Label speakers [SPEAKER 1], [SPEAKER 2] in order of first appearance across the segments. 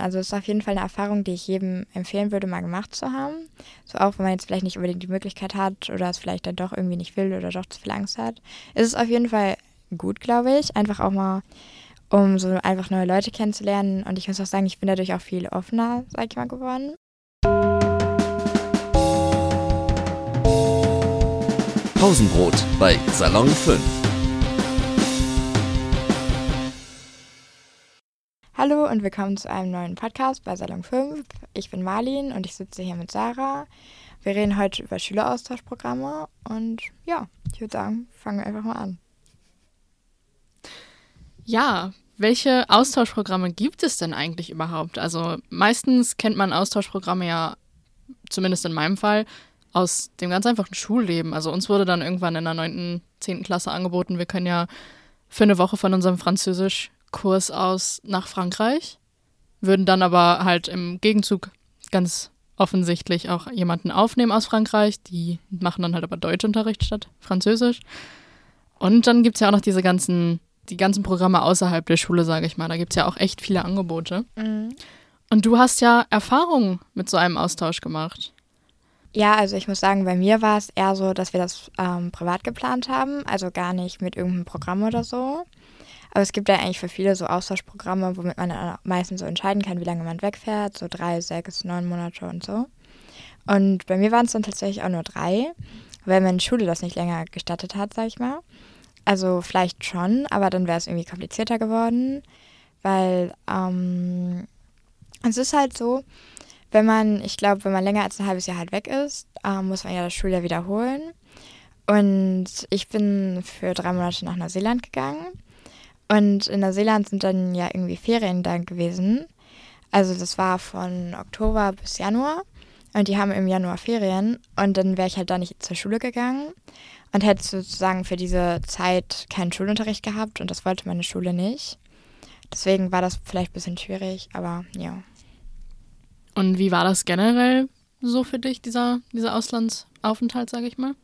[SPEAKER 1] Also es ist auf jeden Fall eine Erfahrung, die ich jedem empfehlen würde, mal gemacht zu haben. So auch, wenn man jetzt vielleicht nicht unbedingt die Möglichkeit hat oder es vielleicht dann doch irgendwie nicht will oder doch zu viel Angst hat. Ist es auf jeden Fall gut, glaube ich. Einfach auch mal, um so einfach neue Leute kennenzulernen. Und ich muss auch sagen, ich bin dadurch auch viel offener, sag ich mal, geworden.
[SPEAKER 2] Pausenbrot bei Salon 5.
[SPEAKER 1] Hallo und willkommen zu einem neuen Podcast bei Salon 5. Ich bin Marlin und ich sitze hier mit Sarah. Wir reden heute über Schüleraustauschprogramme und ja, ich würde sagen, fangen wir einfach mal an.
[SPEAKER 3] Ja, welche Austauschprogramme gibt es denn eigentlich überhaupt? Also meistens kennt man Austauschprogramme ja, zumindest in meinem Fall, aus dem ganz einfachen Schulleben. Also uns wurde dann irgendwann in der 9., 10. Klasse angeboten, wir können ja für eine Woche von unserem Französisch Kurs aus nach Frankreich, würden dann aber halt im Gegenzug ganz offensichtlich auch jemanden aufnehmen aus Frankreich. Die machen dann halt aber Deutschunterricht statt Französisch. Und dann gibt es ja auch noch diese ganzen, die ganzen Programme außerhalb der Schule, sage ich mal. Da gibt es ja auch echt viele Angebote. Mhm. Und du hast ja Erfahrungen mit so einem Austausch gemacht.
[SPEAKER 1] Ja, also ich muss sagen, bei mir war es eher so, dass wir das ähm, privat geplant haben, also gar nicht mit irgendeinem Programm oder so. Aber es gibt ja eigentlich für viele so Austauschprogramme, womit man meistens so entscheiden kann, wie lange man wegfährt, so drei, sechs, neun Monate und so. Und bei mir waren es dann tatsächlich auch nur drei, weil meine Schule das nicht länger gestattet hat, sag ich mal. Also vielleicht schon, aber dann wäre es irgendwie komplizierter geworden, weil ähm, es ist halt so, wenn man, ich glaube, wenn man länger als ein halbes Jahr halt weg ist, äh, muss man ja das Schuljahr wiederholen. Und ich bin für drei Monate nach Neuseeland gegangen und in Neuseeland sind dann ja irgendwie Ferien da gewesen. Also das war von Oktober bis Januar. Und die haben im Januar Ferien. Und dann wäre ich halt da nicht zur Schule gegangen und hätte sozusagen für diese Zeit keinen Schulunterricht gehabt. Und das wollte meine Schule nicht. Deswegen war das vielleicht ein bisschen schwierig, aber ja.
[SPEAKER 3] Und wie war das generell so für dich, dieser, dieser Auslandsaufenthalt, sage ich mal?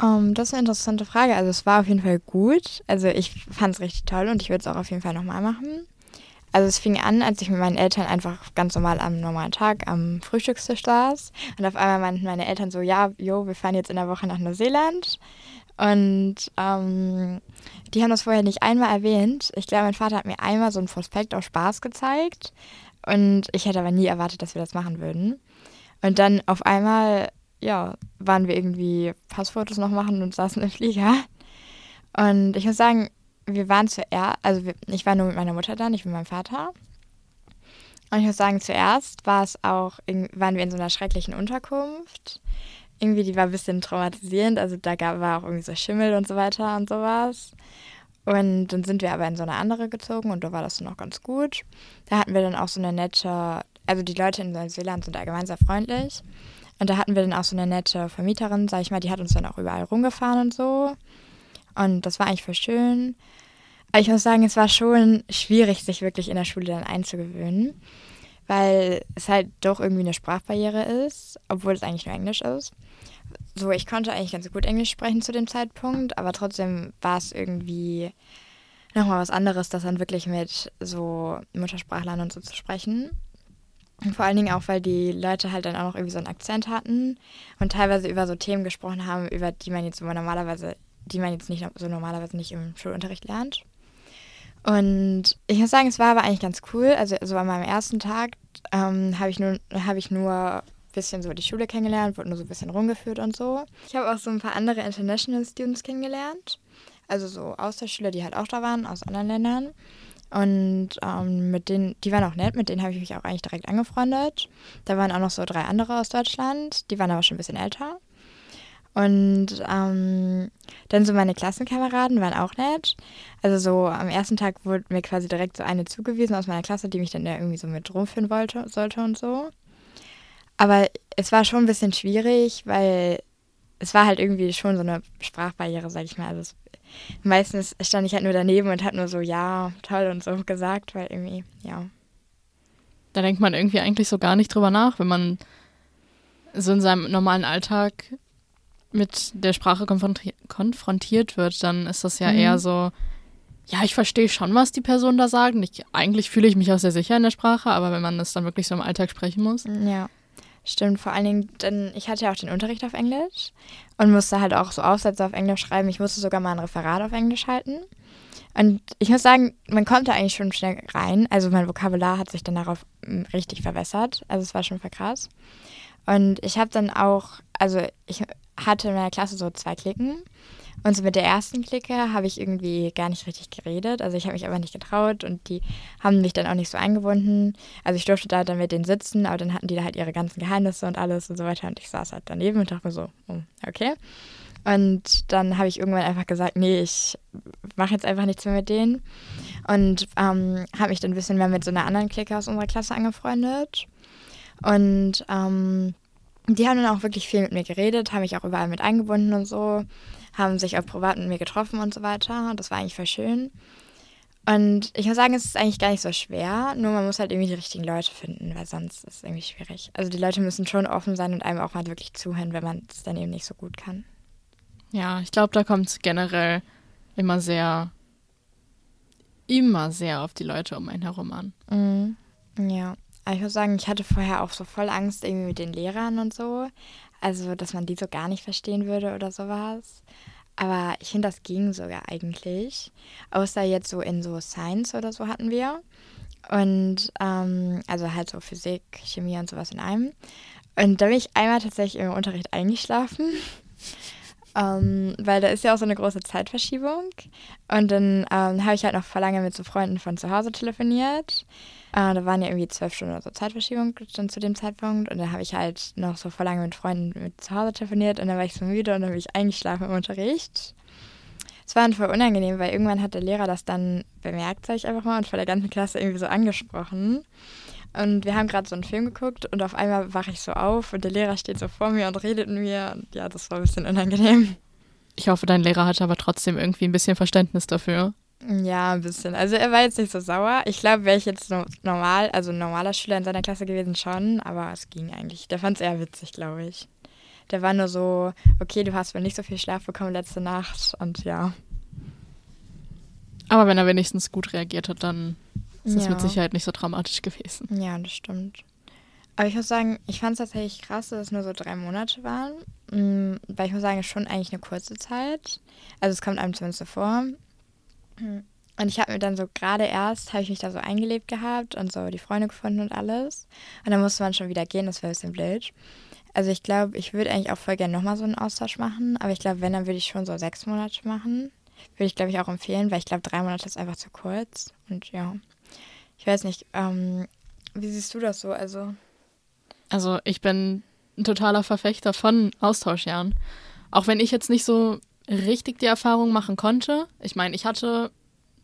[SPEAKER 1] Um, ähm, das ist eine interessante Frage. Also es war auf jeden Fall gut. Also ich fand es richtig toll und ich würde es auch auf jeden Fall nochmal machen. Also es fing an, als ich mit meinen Eltern einfach ganz normal am normalen Tag am Frühstückstisch saß. Und auf einmal meinten meine Eltern so, ja, jo, wir fahren jetzt in der Woche nach Neuseeland. Und ähm, die haben das vorher nicht einmal erwähnt. Ich glaube, mein Vater hat mir einmal so ein Prospekt aus Spaß gezeigt. Und ich hätte aber nie erwartet, dass wir das machen würden. Und dann auf einmal ja, waren wir irgendwie Passfotos noch machen und saßen im Flieger. Und ich muss sagen, wir waren zuerst, also wir, ich war nur mit meiner Mutter da, nicht mit meinem Vater. Und ich muss sagen, zuerst war es auch, waren wir in so einer schrecklichen Unterkunft. Irgendwie, die war ein bisschen traumatisierend. Also da gab, war auch irgendwie so Schimmel und so weiter und sowas. Und dann sind wir aber in so eine andere gezogen und da war das noch ganz gut. Da hatten wir dann auch so eine nette, also die Leute in Neuseeland sind allgemein sehr freundlich. Und da hatten wir dann auch so eine nette Vermieterin, sag ich mal, die hat uns dann auch überall rumgefahren und so. Und das war eigentlich voll schön. Aber ich muss sagen, es war schon schwierig, sich wirklich in der Schule dann einzugewöhnen, weil es halt doch irgendwie eine Sprachbarriere ist, obwohl es eigentlich nur Englisch ist. So, ich konnte eigentlich ganz gut Englisch sprechen zu dem Zeitpunkt, aber trotzdem war es irgendwie nochmal was anderes, das dann wirklich mit so Muttersprachlern und so zu sprechen. Vor allen Dingen auch, weil die Leute halt dann auch noch irgendwie so einen Akzent hatten und teilweise über so Themen gesprochen haben, über die man jetzt normalerweise, die man jetzt nicht so normalerweise nicht im Schulunterricht lernt. Und ich muss sagen, es war aber eigentlich ganz cool. Also so an meinem ersten Tag ähm, habe ich nur habe ich nur ein bisschen so die Schule kennengelernt, wurde nur so ein bisschen rumgeführt und so. Ich habe auch so ein paar andere International Students kennengelernt. Also so Austauschschüler, die halt auch da waren aus anderen Ländern. Und ähm, mit denen, die waren auch nett, mit denen habe ich mich auch eigentlich direkt angefreundet. Da waren auch noch so drei andere aus Deutschland, die waren aber schon ein bisschen älter. Und ähm, dann so meine Klassenkameraden waren auch nett. Also so am ersten Tag wurde mir quasi direkt so eine zugewiesen aus meiner Klasse, die mich dann ja irgendwie so mit rumführen wollte, sollte und so. Aber es war schon ein bisschen schwierig, weil es war halt irgendwie schon so eine Sprachbarriere, sag ich mal. Also es meistens stand ich halt nur daneben und hat nur so, ja, toll und so gesagt, weil irgendwie, ja.
[SPEAKER 3] Da denkt man irgendwie eigentlich so gar nicht drüber nach, wenn man so in seinem normalen Alltag mit der Sprache konfrontiert wird, dann ist das ja mhm. eher so, ja, ich verstehe schon, was die Person da sagt. Ich, eigentlich fühle ich mich auch sehr sicher in der Sprache, aber wenn man das dann wirklich so im Alltag sprechen muss.
[SPEAKER 1] Ja, stimmt. Vor allen Dingen, denn ich hatte ja auch den Unterricht auf Englisch und musste halt auch so Aufsätze auf Englisch schreiben. Ich musste sogar mal ein Referat auf Englisch halten. Und ich muss sagen, man kommt da eigentlich schon schnell rein. Also mein Vokabular hat sich dann darauf mm, richtig verbessert. Also es war schon voll krass. Und ich habe dann auch, also ich hatte in meiner Klasse so zwei Klicken. Und so mit der ersten Clique habe ich irgendwie gar nicht richtig geredet. Also ich habe mich aber nicht getraut und die haben mich dann auch nicht so eingebunden. Also ich durfte da dann mit denen sitzen, aber dann hatten die da halt ihre ganzen Geheimnisse und alles und so weiter. Und ich saß halt daneben und dachte mir so, oh, okay. Und dann habe ich irgendwann einfach gesagt, nee, ich mache jetzt einfach nichts mehr mit denen. Und ähm, habe mich dann ein bisschen mehr mit so einer anderen Clique aus unserer Klasse angefreundet. Und ähm, die haben dann auch wirklich viel mit mir geredet, haben mich auch überall mit eingebunden und so haben sich auch privat mit mir getroffen und so weiter. Das war eigentlich voll schön. Und ich muss sagen, es ist eigentlich gar nicht so schwer, nur man muss halt irgendwie die richtigen Leute finden, weil sonst ist es irgendwie schwierig. Also die Leute müssen schon offen sein und einem auch mal wirklich zuhören, wenn man es dann eben nicht so gut kann.
[SPEAKER 3] Ja, ich glaube, da kommt es generell immer sehr, immer sehr auf die Leute um einen herum an.
[SPEAKER 1] Mhm. Ja, aber ich muss sagen, ich hatte vorher auch so voll Angst irgendwie mit den Lehrern und so. Also, dass man die so gar nicht verstehen würde oder sowas. Aber ich finde, das ging sogar eigentlich. Außer jetzt so in so Science oder so hatten wir. Und ähm, also halt so Physik, Chemie und sowas in einem. Und da bin ich einmal tatsächlich im Unterricht eingeschlafen. ähm, weil da ist ja auch so eine große Zeitverschiebung. Und dann ähm, habe ich halt noch vor lange mit so Freunden von zu Hause telefoniert. Äh, da waren ja irgendwie zwölf Stunden oder so Zeitverschiebung dann zu dem Zeitpunkt. Und dann habe ich halt noch so vor lange mit Freunden mit zu Hause telefoniert und dann war ich so müde und dann bin ich eingeschlafen im Unterricht. Es war dann voll unangenehm, weil irgendwann hat der Lehrer das dann bemerkt, sag ich einfach mal, und vor der ganzen Klasse irgendwie so angesprochen. Und wir haben gerade so einen Film geguckt und auf einmal wache ich so auf und der Lehrer steht so vor mir und redet mit mir. Und ja, das war ein bisschen unangenehm.
[SPEAKER 3] Ich hoffe, dein Lehrer hatte aber trotzdem irgendwie ein bisschen Verständnis dafür.
[SPEAKER 1] Ja, ein bisschen. Also er war jetzt nicht so sauer. Ich glaube, wäre ich jetzt normal, also ein normaler Schüler in seiner Klasse gewesen schon, aber es ging eigentlich. Der fand es eher witzig, glaube ich. Der war nur so, okay, du hast wohl nicht so viel Schlaf bekommen letzte Nacht und ja.
[SPEAKER 3] Aber wenn er wenigstens gut reagiert hat, dann ist es ja. mit Sicherheit nicht so dramatisch gewesen.
[SPEAKER 1] Ja, das stimmt. Aber ich muss sagen, ich fand es tatsächlich krass, dass es nur so drei Monate waren. Mm, weil ich muss sagen, es ist schon eigentlich eine kurze Zeit. Also es kommt einem zumindest so vor. Und ich habe mir dann so gerade erst, habe ich mich da so eingelebt gehabt und so die Freunde gefunden und alles. Und dann musste man schon wieder gehen, das wäre ein bisschen blöd. Also ich glaube, ich würde eigentlich auch voll gerne nochmal so einen Austausch machen. Aber ich glaube, wenn, dann würde ich schon so sechs Monate machen. Würde ich, glaube ich, auch empfehlen, weil ich glaube, drei Monate ist einfach zu kurz. Und ja, ich weiß nicht, ähm, wie siehst du das so? Also,
[SPEAKER 3] also ich bin ein totaler Verfechter von Austauschjahren. Auch wenn ich jetzt nicht so richtig die Erfahrung machen konnte. Ich meine, ich hatte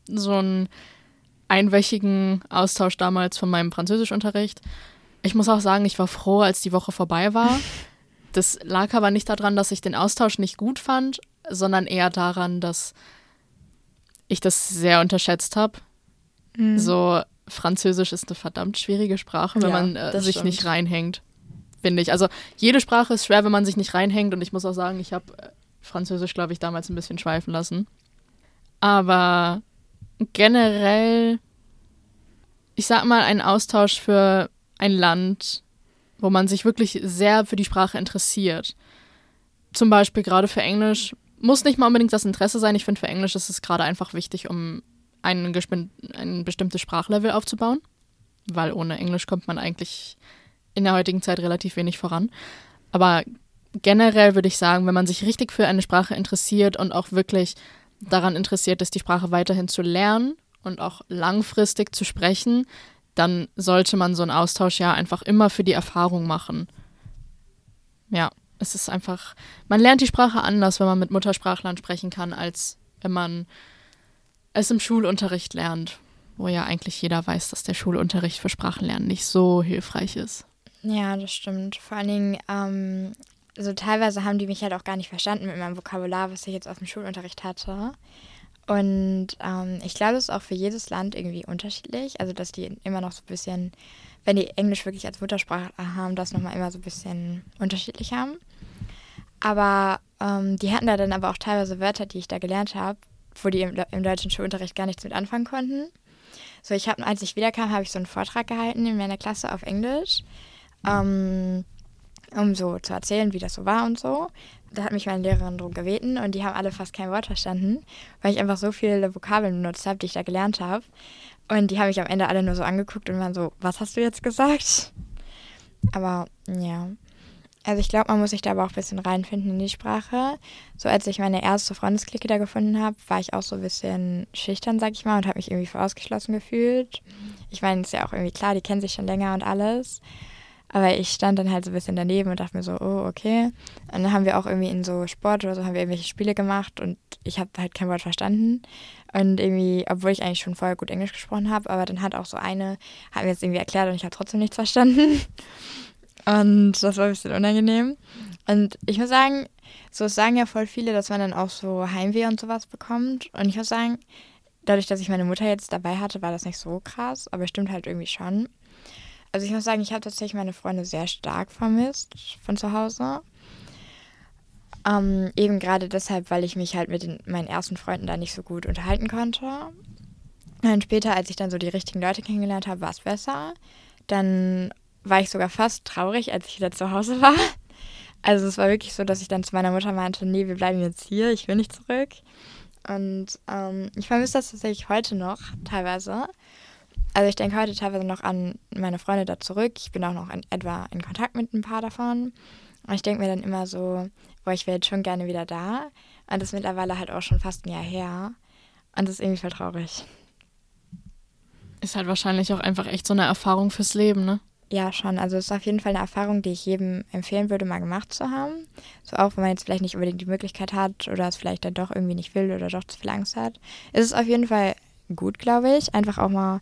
[SPEAKER 3] so einen einwöchigen Austausch damals von meinem Französischunterricht. Ich muss auch sagen, ich war froh, als die Woche vorbei war. Das lag aber nicht daran, dass ich den Austausch nicht gut fand, sondern eher daran, dass ich das sehr unterschätzt habe. Mhm. So, Französisch ist eine verdammt schwierige Sprache, wenn ja, man äh, sich stimmt. nicht reinhängt, finde ich. Also jede Sprache ist schwer, wenn man sich nicht reinhängt. Und ich muss auch sagen, ich habe äh, Französisch, glaube ich, damals ein bisschen schweifen lassen. Aber generell, ich sag mal, ein Austausch für ein Land, wo man sich wirklich sehr für die Sprache interessiert. Zum Beispiel gerade für Englisch. Muss nicht mal unbedingt das Interesse sein. Ich finde, für Englisch ist es gerade einfach wichtig, um ein, ein bestimmtes Sprachlevel aufzubauen. Weil ohne Englisch kommt man eigentlich in der heutigen Zeit relativ wenig voran. Aber generell würde ich sagen, wenn man sich richtig für eine Sprache interessiert und auch wirklich daran interessiert ist, die Sprache weiterhin zu lernen und auch langfristig zu sprechen, dann sollte man so einen Austausch ja einfach immer für die Erfahrung machen. Ja, es ist einfach, man lernt die Sprache anders, wenn man mit Muttersprachlern sprechen kann, als wenn man es im Schulunterricht lernt, wo ja eigentlich jeder weiß, dass der Schulunterricht für Sprachenlernen nicht so hilfreich ist.
[SPEAKER 1] Ja, das stimmt. Vor allen Dingen, ähm, also teilweise haben die mich halt auch gar nicht verstanden mit meinem Vokabular, was ich jetzt aus dem Schulunterricht hatte. Und ähm, ich glaube, es ist auch für jedes Land irgendwie unterschiedlich. Also, dass die immer noch so ein bisschen, wenn die Englisch wirklich als Muttersprache haben, das nochmal immer so ein bisschen unterschiedlich haben. Aber ähm, die hatten da dann aber auch teilweise Wörter, die ich da gelernt habe, wo die im, im deutschen Schulunterricht gar nichts mit anfangen konnten. So, ich habe, als ich wiederkam, habe ich so einen Vortrag gehalten in meiner Klasse auf Englisch, ähm, um so zu erzählen, wie das so war und so. Da hat mich meine Lehrerin drum gebeten und die haben alle fast kein Wort verstanden, weil ich einfach so viele Vokabeln benutzt habe, die ich da gelernt habe. Und die haben mich am Ende alle nur so angeguckt und waren so, was hast du jetzt gesagt? Aber ja. Also ich glaube, man muss sich da aber auch ein bisschen reinfinden in die Sprache. So als ich meine erste Freundesklicke da gefunden habe, war ich auch so ein bisschen schüchtern, sag ich mal, und habe mich irgendwie vorausgeschlossen gefühlt. Ich meine, ist ja auch irgendwie klar, die kennen sich schon länger und alles. Aber ich stand dann halt so ein bisschen daneben und dachte mir so, oh, okay. Und dann haben wir auch irgendwie in so Sport oder so haben wir irgendwelche Spiele gemacht und ich habe halt kein Wort verstanden. Und irgendwie, obwohl ich eigentlich schon vorher gut Englisch gesprochen habe, aber dann hat auch so eine, hat mir jetzt irgendwie erklärt und ich habe trotzdem nichts verstanden. Und das war ein bisschen unangenehm. Und ich muss sagen, so sagen ja voll viele, dass man dann auch so Heimweh und sowas bekommt. Und ich muss sagen, dadurch, dass ich meine Mutter jetzt dabei hatte, war das nicht so krass, aber stimmt halt irgendwie schon. Also ich muss sagen, ich habe tatsächlich meine Freunde sehr stark vermisst von zu Hause. Ähm, eben gerade deshalb, weil ich mich halt mit den, meinen ersten Freunden da nicht so gut unterhalten konnte. Und später, als ich dann so die richtigen Leute kennengelernt habe, war es besser. Dann war ich sogar fast traurig, als ich wieder zu Hause war. Also es war wirklich so, dass ich dann zu meiner Mutter meinte, nee, wir bleiben jetzt hier, ich will nicht zurück. Und ähm, ich vermisse das tatsächlich heute noch teilweise. Also ich denke heute teilweise noch an meine Freunde da zurück. Ich bin auch noch in, etwa in Kontakt mit ein paar davon. Und ich denke mir dann immer so, boah, ich wäre jetzt schon gerne wieder da. Und das ist mittlerweile halt auch schon fast ein Jahr her. Und das ist irgendwie voll traurig.
[SPEAKER 3] Ist halt wahrscheinlich auch einfach echt so eine Erfahrung fürs Leben, ne?
[SPEAKER 1] Ja, schon. Also es ist auf jeden Fall eine Erfahrung, die ich jedem empfehlen würde, mal gemacht zu haben. So auch, wenn man jetzt vielleicht nicht unbedingt die Möglichkeit hat oder es vielleicht dann doch irgendwie nicht will oder doch zu viel Angst hat. Ist es auf jeden Fall gut, glaube ich. Einfach auch mal,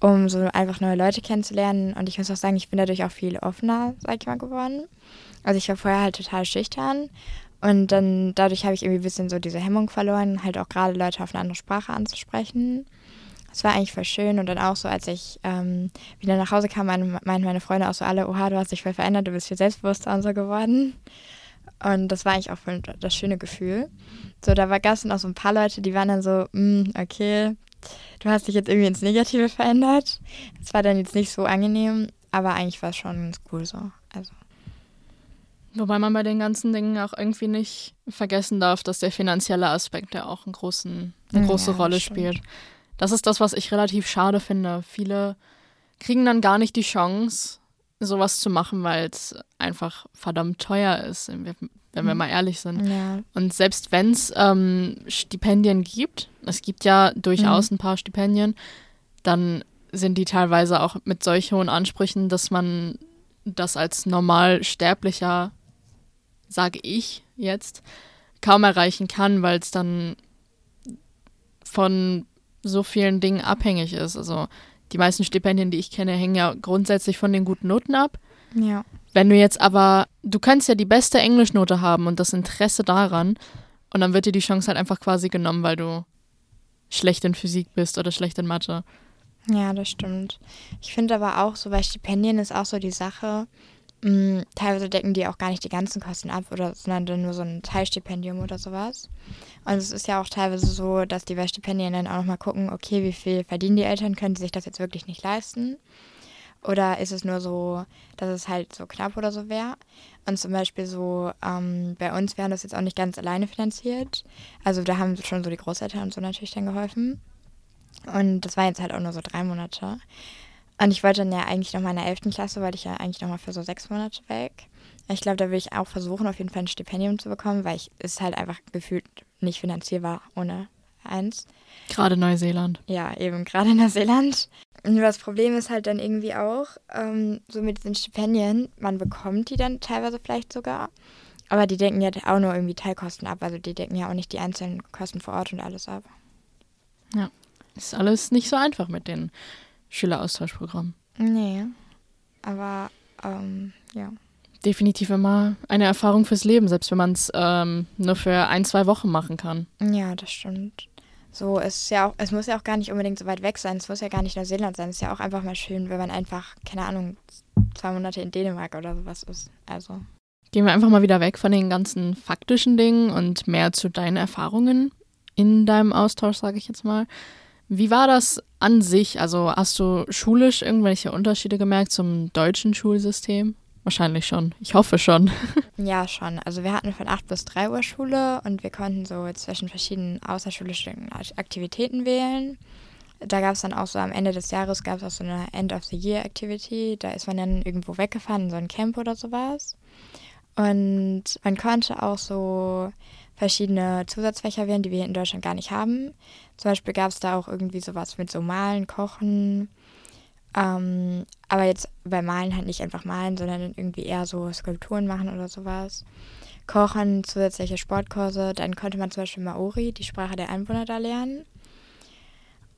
[SPEAKER 1] um so einfach neue Leute kennenzulernen. Und ich muss auch sagen, ich bin dadurch auch viel offener, sag ich mal, geworden. Also ich war vorher halt total schüchtern. Und dann dadurch habe ich irgendwie ein bisschen so diese Hemmung verloren, halt auch gerade Leute auf eine andere Sprache anzusprechen. Es war eigentlich voll schön. Und dann auch so, als ich ähm, wieder nach Hause kam, meinten meine Freunde auch so alle, oha, du hast dich voll verändert, du bist viel selbstbewusster und so geworden. Und das war eigentlich auch voll das schöne Gefühl. So, da gab es dann auch so ein paar Leute, die waren dann so, mm, okay, du hast dich jetzt irgendwie ins Negative verändert. Das war dann jetzt nicht so angenehm, aber eigentlich war es schon ganz cool so. Also.
[SPEAKER 3] Wobei man bei den ganzen Dingen auch irgendwie nicht vergessen darf, dass der finanzielle Aspekt ja auch einen großen, eine große ja, Rolle stimmt. spielt. Das ist das, was ich relativ schade finde. Viele kriegen dann gar nicht die Chance, sowas zu machen, weil es einfach verdammt teuer ist, wenn wir, mhm. mal ehrlich sind. Ja. Und selbst wenn es ähm, Stipendien gibt, es gibt ja durchaus mhm. ein paar Stipendien, dann sind die teilweise auch mit solch hohen Ansprüchen, dass man das als Normalsterblicher, sage ich jetzt, kaum erreichen kann, weil es dann von so vielen Dingen abhängig ist. Also die meisten Stipendien, die ich kenne, hängen ja grundsätzlich von den guten Noten ab.
[SPEAKER 1] Ja.
[SPEAKER 3] Wenn du jetzt aber, du kannst ja die beste Englischnote haben und das Interesse daran und dann wird dir die Chance halt einfach quasi genommen, weil du schlecht in Physik bist oder schlecht in Mathe.
[SPEAKER 1] Ja, das stimmt. Ich finde aber auch so, bei Stipendien ist auch so die Sache, mh, mm, teilweise decken die auch gar nicht die ganzen Kosten ab, oder, sondern nur so ein Teilstipendium oder sowas. Und es ist ja auch teilweise so, dass die bei Stipendien dann auch nochmal gucken, okay, wie viel verdienen die Eltern, können die sich das jetzt wirklich nicht leisten? Oder ist es nur so, dass es halt so knapp oder so wäre? Und zum Beispiel so, ähm, bei uns wären das jetzt auch nicht ganz alleine finanziert. Also da haben schon so die Großeltern und so natürlich dann geholfen. Und das war jetzt halt auch nur so drei Monate. Und ich wollte dann ja eigentlich noch mal in der 11. Klasse, wollte ich ja eigentlich noch mal für so sechs Monate weg. Ich glaube, da will ich auch versuchen, auf jeden Fall ein Stipendium zu bekommen, weil ich es halt einfach gefühlt nicht finanzierbar ohne eins.
[SPEAKER 3] Gerade Neuseeland.
[SPEAKER 1] Ja, eben gerade Neuseeland. Und das Problem ist halt dann irgendwie auch, ähm, so mit diesen Stipendien, man bekommt die dann teilweise vielleicht sogar, aber die denken ja auch nur irgendwie Teilkosten ab. Also die decken ja auch nicht die einzelnen Kosten vor Ort und alles ab.
[SPEAKER 3] Ja, ist alles nicht so einfach mit den Schüleraustauschprogrammen.
[SPEAKER 1] Nee, aber ähm, ja
[SPEAKER 3] definitiv immer eine Erfahrung fürs Leben, selbst wenn man es ähm, nur für ein, zwei Wochen machen kann.
[SPEAKER 1] Ja, das stimmt. So, es ist ja auch, es muss ja auch gar nicht unbedingt so weit weg sein. Es muss ja gar nicht Neuseeland sein. Es ist ja auch einfach mal schön, wenn man einfach, keine Ahnung, zwei Monate in Dänemark oder sowas ist. Also.
[SPEAKER 3] Gehen wir einfach mal wieder weg von den ganzen faktischen Dingen und mehr zu deinen Erfahrungen. in deinem Austausch, sage ich jetzt mal. Wie war das an sich? Also hast du schulisch irgendwelche Unterschiede gemerkt zum deutschen Schulsystem? Wahrscheinlich schon. Ich hoffe schon.
[SPEAKER 1] Ja, schon. Also wir hatten von 8 bis 3 Uhr Schule und wir konnten so zwischen verschiedenen außerschulischen Aktivitäten wählen. Da gab es dann auch so am Ende des Jahres gab es auch so eine End of the Year Activity. Da ist man dann irgendwo weggefahren in so ein Camp oder sowas. Und man konnte auch so verschiedene Zusatzfächer wählen, die wir in Deutschland gar nicht haben. Zum Beispiel gab es da auch irgendwie sowas mit so Malen, Kochen. Ähm, aber jetzt bei Malen halt nicht einfach malen, sondern irgendwie eher so Skulpturen machen oder sowas. Kochen, zusätzliche Sportkurse. Dann konnte man zum Beispiel Maori, die Sprache der Einwohner, da lernen.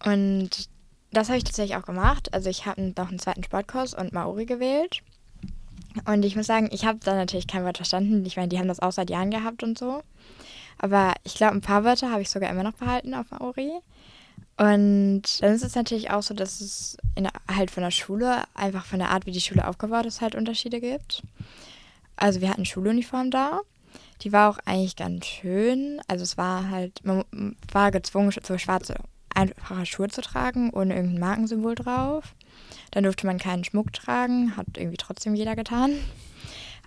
[SPEAKER 1] Und das habe ich tatsächlich auch gemacht. Also ich habe noch einen zweiten Sportkurs und Maori gewählt. Und ich muss sagen, ich habe da natürlich kein Wort verstanden. Ich meine, die haben das auch seit Jahren gehabt und so. Aber ich glaube, ein paar Wörter habe ich sogar immer noch behalten auf Maori. Und dann ist es natürlich auch so, dass es in, halt von der Schule, einfach von der Art, wie die Schule aufgebaut ist, halt Unterschiede gibt. Also wir hatten Schuluniform da. Die war auch eigentlich ganz schön. Also es war halt, man war gezwungen, so schwarze, einfache Schuhe zu tragen, ohne irgendein Markensymbol drauf. Dann durfte man keinen Schmuck tragen, hat irgendwie trotzdem jeder getan.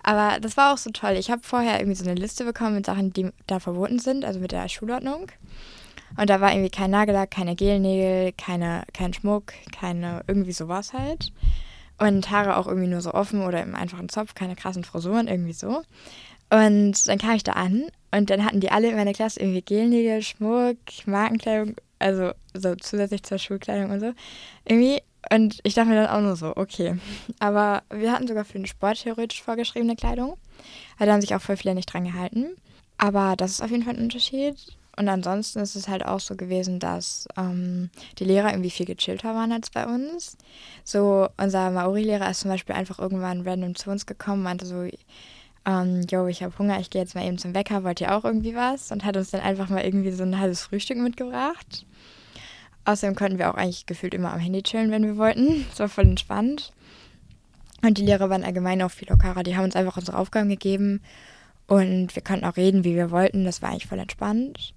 [SPEAKER 1] Aber das war auch so toll. Ich habe vorher irgendwie so eine Liste bekommen mit Sachen, die da verboten sind, also mit der Schulordnung. Und da war irgendwie kein Nagellack, keine Gelnägel, keine, kein Schmuck, keine irgendwie sowas halt. Und Haare auch irgendwie nur so offen oder im einfachen Zopf, keine krassen Frisuren, irgendwie so. Und dann kam ich da an und dann hatten die alle in meiner Klasse irgendwie Gelnägel, Schmuck, Markenkleidung, also so zusätzlich zur Schulkleidung und so. Irgendwie und ich dachte mir dann auch nur so, okay. Aber wir hatten sogar für den Sport theoretisch vorgeschriebene Kleidung. Da haben sich auch voll viele nicht dran gehalten. Aber das ist auf jeden Fall ein Unterschied. Und ansonsten ist es halt auch so gewesen, dass ähm, die Lehrer irgendwie viel gechillter waren als bei uns. So, unser Maori-Lehrer ist zum Beispiel einfach irgendwann random zu uns gekommen, meinte so, ähm, yo, ich habe Hunger, ich gehe jetzt mal eben zum Wecker, wollt ihr auch irgendwie was? Und hat uns dann einfach mal irgendwie so ein halbes Frühstück mitgebracht. Außerdem konnten wir auch eigentlich gefühlt immer am Handy chillen, wenn wir wollten. Das war voll entspannt. Und die Lehrer waren allgemein auch viel lockerer. Die haben uns einfach unsere Aufgaben gegeben und wir konnten auch reden, wie wir wollten. Das war eigentlich voll entspannt.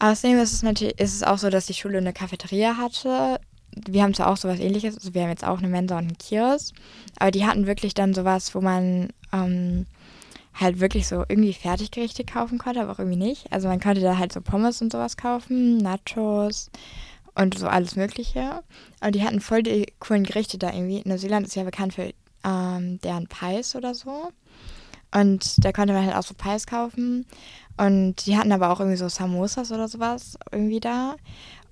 [SPEAKER 1] Außerdem ist es natürlich ist es auch so, dass die Schule eine Cafeteria hatte. Wir haben zwar auch sowas ähnliches, also wir haben jetzt auch eine Mensa und einen Kiosk, aber die hatten wirklich dann sowas, wo man ähm, halt wirklich so irgendwie Fertiggerichte kaufen konnte, aber auch irgendwie nicht. Also man konnte da halt so Pommes und sowas kaufen, Nachos und so alles Mögliche. Und die hatten voll die coolen Gerichte da irgendwie. Neuseeland ist ja bekannt für ähm, deren Pies oder so. Und da konnte man halt auch so Pies kaufen. Und die hatten aber auch irgendwie so Samosas oder sowas irgendwie da.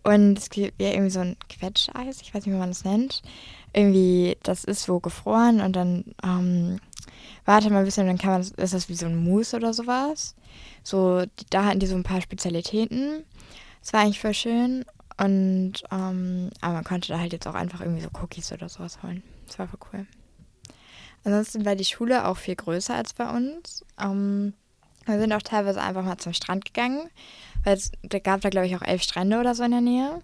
[SPEAKER 1] Und es gibt ja irgendwie so ein Quetscheis, ich weiß nicht, wie man das nennt. Irgendwie, das ist so gefroren und dann ähm, warte mal ein bisschen, dann kann man, ist das wie so ein Mousse oder sowas. So, da hatten die so ein paar Spezialitäten. Das war eigentlich voll schön. Und, ähm, aber man konnte da halt jetzt auch einfach irgendwie so Cookies oder sowas holen. Das war voll cool. Ansonsten war die Schule auch viel größer als bei uns. Ähm, wir sind auch teilweise einfach mal zum Strand gegangen, weil es da gab da, glaube ich, auch elf Strände oder so in der Nähe.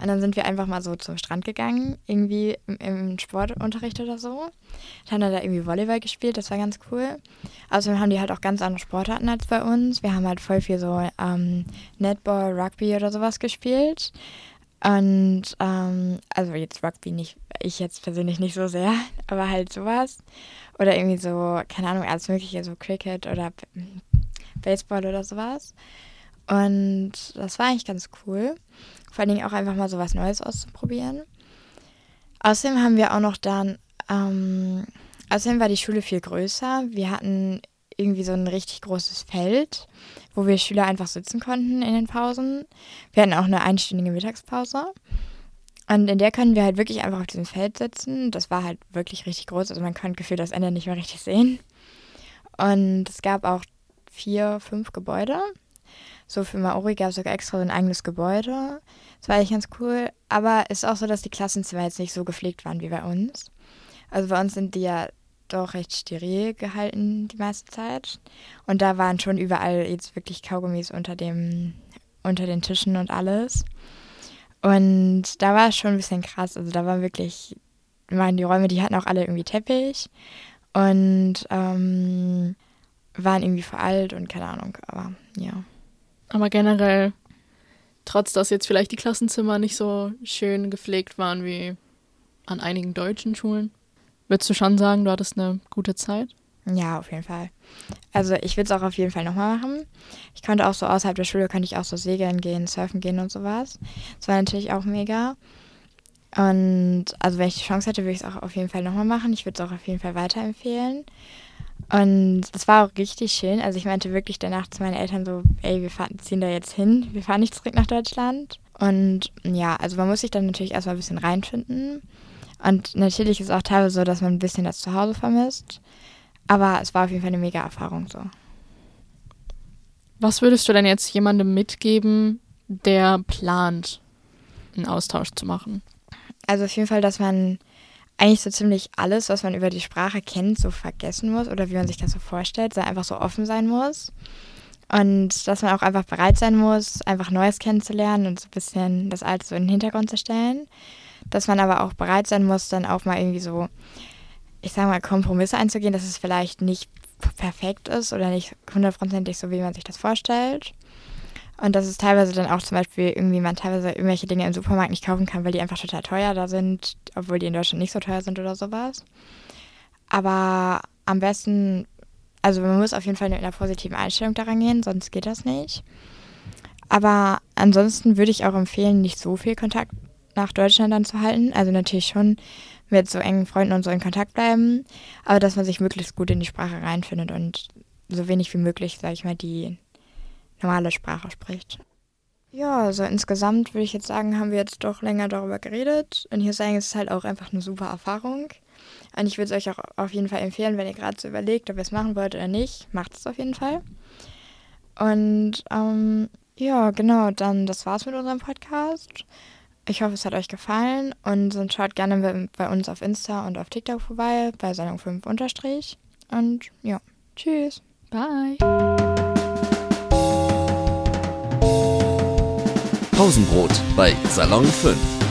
[SPEAKER 1] Und dann sind wir einfach mal so zum Strand gegangen, irgendwie im, im Sportunterricht oder so. Dann haben wir da irgendwie Volleyball gespielt, das war ganz cool. Außerdem haben die halt auch ganz andere Sportarten als bei uns. Wir haben halt voll viel so ähm, Netball, Rugby oder sowas gespielt. Und ähm, also jetzt Rugby nicht, ich jetzt persönlich nicht so sehr, aber halt sowas. Oder irgendwie so, keine Ahnung, alles mögliche, so Cricket oder Baseball oder sowas. Und das war eigentlich ganz cool. Vor allen Dingen auch einfach mal so was Neues auszuprobieren. Außerdem haben wir auch noch dann, ähm, außerdem war die Schule viel größer. Wir hatten irgendwie so ein richtig großes Feld, wo wir Schüler einfach sitzen konnten in den Pausen. Wir hatten auch eine einstündige Mittagspause. Und in der können wir halt wirklich einfach auf diesem Feld sitzen. Das war halt wirklich richtig groß. Also man konnte gefühlt das Ende nicht mehr richtig sehen. Und es gab auch vier, fünf Gebäude. So für Maori gab es sogar extra so ein eigenes Gebäude. Das war eigentlich ganz cool. Aber ist auch so, dass die Klassenzimmer jetzt nicht so gepflegt waren wie bei uns. Also bei uns sind die ja doch recht steril gehalten die meiste Zeit. Und da waren schon überall jetzt wirklich Kaugummis unter dem, unter den Tischen und alles. Und da war es schon ein bisschen krass. Also da war wirklich, waren die Räume, die hatten auch alle irgendwie Teppich. Und ähm, waren irgendwie veralt und keine Ahnung, aber ja.
[SPEAKER 3] Aber generell, trotz dass jetzt vielleicht die Klassenzimmer nicht so schön gepflegt waren wie an einigen deutschen Schulen, würdest du schon sagen, du hattest eine gute Zeit?
[SPEAKER 1] Ja, auf jeden Fall. Also ich will es auch auf jeden Fall nochmal machen. Ich konnte auch so außerhalb der Schule, könnte ich auch so segeln gehen, surfen gehen und sowas. Das war natürlich auch mega. Und also wenn ich die Chance hätte, würde ich es auch auf jeden Fall nochmal machen. Ich würde es auch auf jeden Fall weiterempfehlen. Und es war auch richtig schön. Also ich meinte wirklich danach zu meinen Eltern so, ey, wir fahren, ziehen da jetzt hin, wir fahren nicht zurück nach Deutschland. Und ja, also man muss sich dann natürlich erstmal ein bisschen reinfinden. Und natürlich ist es auch teilweise so, dass man ein bisschen das Zuhause vermisst. Aber es war auf jeden Fall eine mega Erfahrung so.
[SPEAKER 3] Was würdest du denn jetzt jemandem mitgeben, der plant, einen Austausch zu machen?
[SPEAKER 1] Also auf jeden Fall, dass man eigentlich so ziemlich alles, was man über die Sprache kennt, so vergessen muss oder wie man sich das so vorstellt, sondern einfach so offen sein muss. Und dass man auch einfach bereit sein muss, einfach Neues kennenzulernen und so ein bisschen das Alte so in den Hintergrund zu stellen. Dass man aber auch bereit sein muss, dann auch mal irgendwie so, ich sag mal, Kompromisse einzugehen, dass es vielleicht nicht perfekt ist oder nicht hundertprozentig so, wie man sich das vorstellt. Und dass es teilweise dann auch zum Beispiel irgendwie man teilweise irgendwelche Dinge im Supermarkt nicht kaufen kann, weil die einfach total teuer da sind, obwohl die in Deutschland nicht so teuer sind oder sowas. Aber am besten, also man muss auf jeden Fall mit einer positiven Einstellung daran gehen, sonst geht das nicht. Aber ansonsten würde ich auch empfehlen, nicht so viel Kontakt nach Deutschland dann zu halten. Also natürlich schon mit so engen Freunden und so in Kontakt bleiben, aber dass man sich möglichst gut in die Sprache reinfindet und so wenig wie möglich, sage ich mal, die normale Sprache spricht. Ja, also insgesamt würde ich jetzt sagen, haben wir jetzt doch länger darüber geredet. Und hier sagen, es ist halt auch einfach eine super Erfahrung. Und ich würde es euch auch auf jeden Fall empfehlen, wenn ihr gerade so überlegt, ob ihr es machen wollt oder nicht, macht es auf jeden Fall. Und ähm, ja, genau, dann das war's mit unserem Podcast. Ich hoffe, es hat euch gefallen und sonst schaut gerne bei uns auf Insta und auf TikTok vorbei, bei Salon 5 unterstrich. Und ja, tschüss.
[SPEAKER 3] Bye.
[SPEAKER 2] Pausenbrot bei Salon 5.